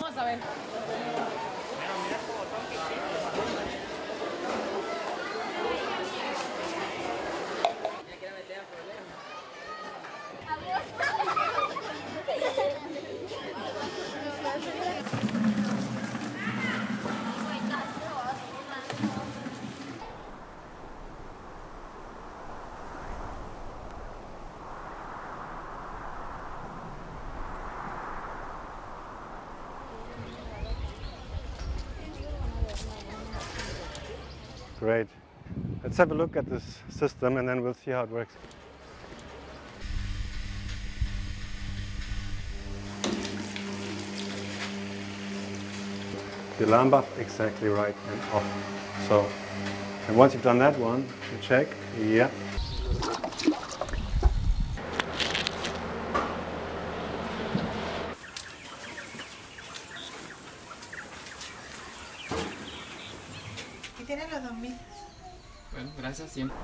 Vamos a ver. Great. Let's have a look at this system and then we'll see how it works. The alarm buff exactly right and off. So, and once you've done that one, you check, yeah. Y tiene los 2000. Bueno, gracias siempre.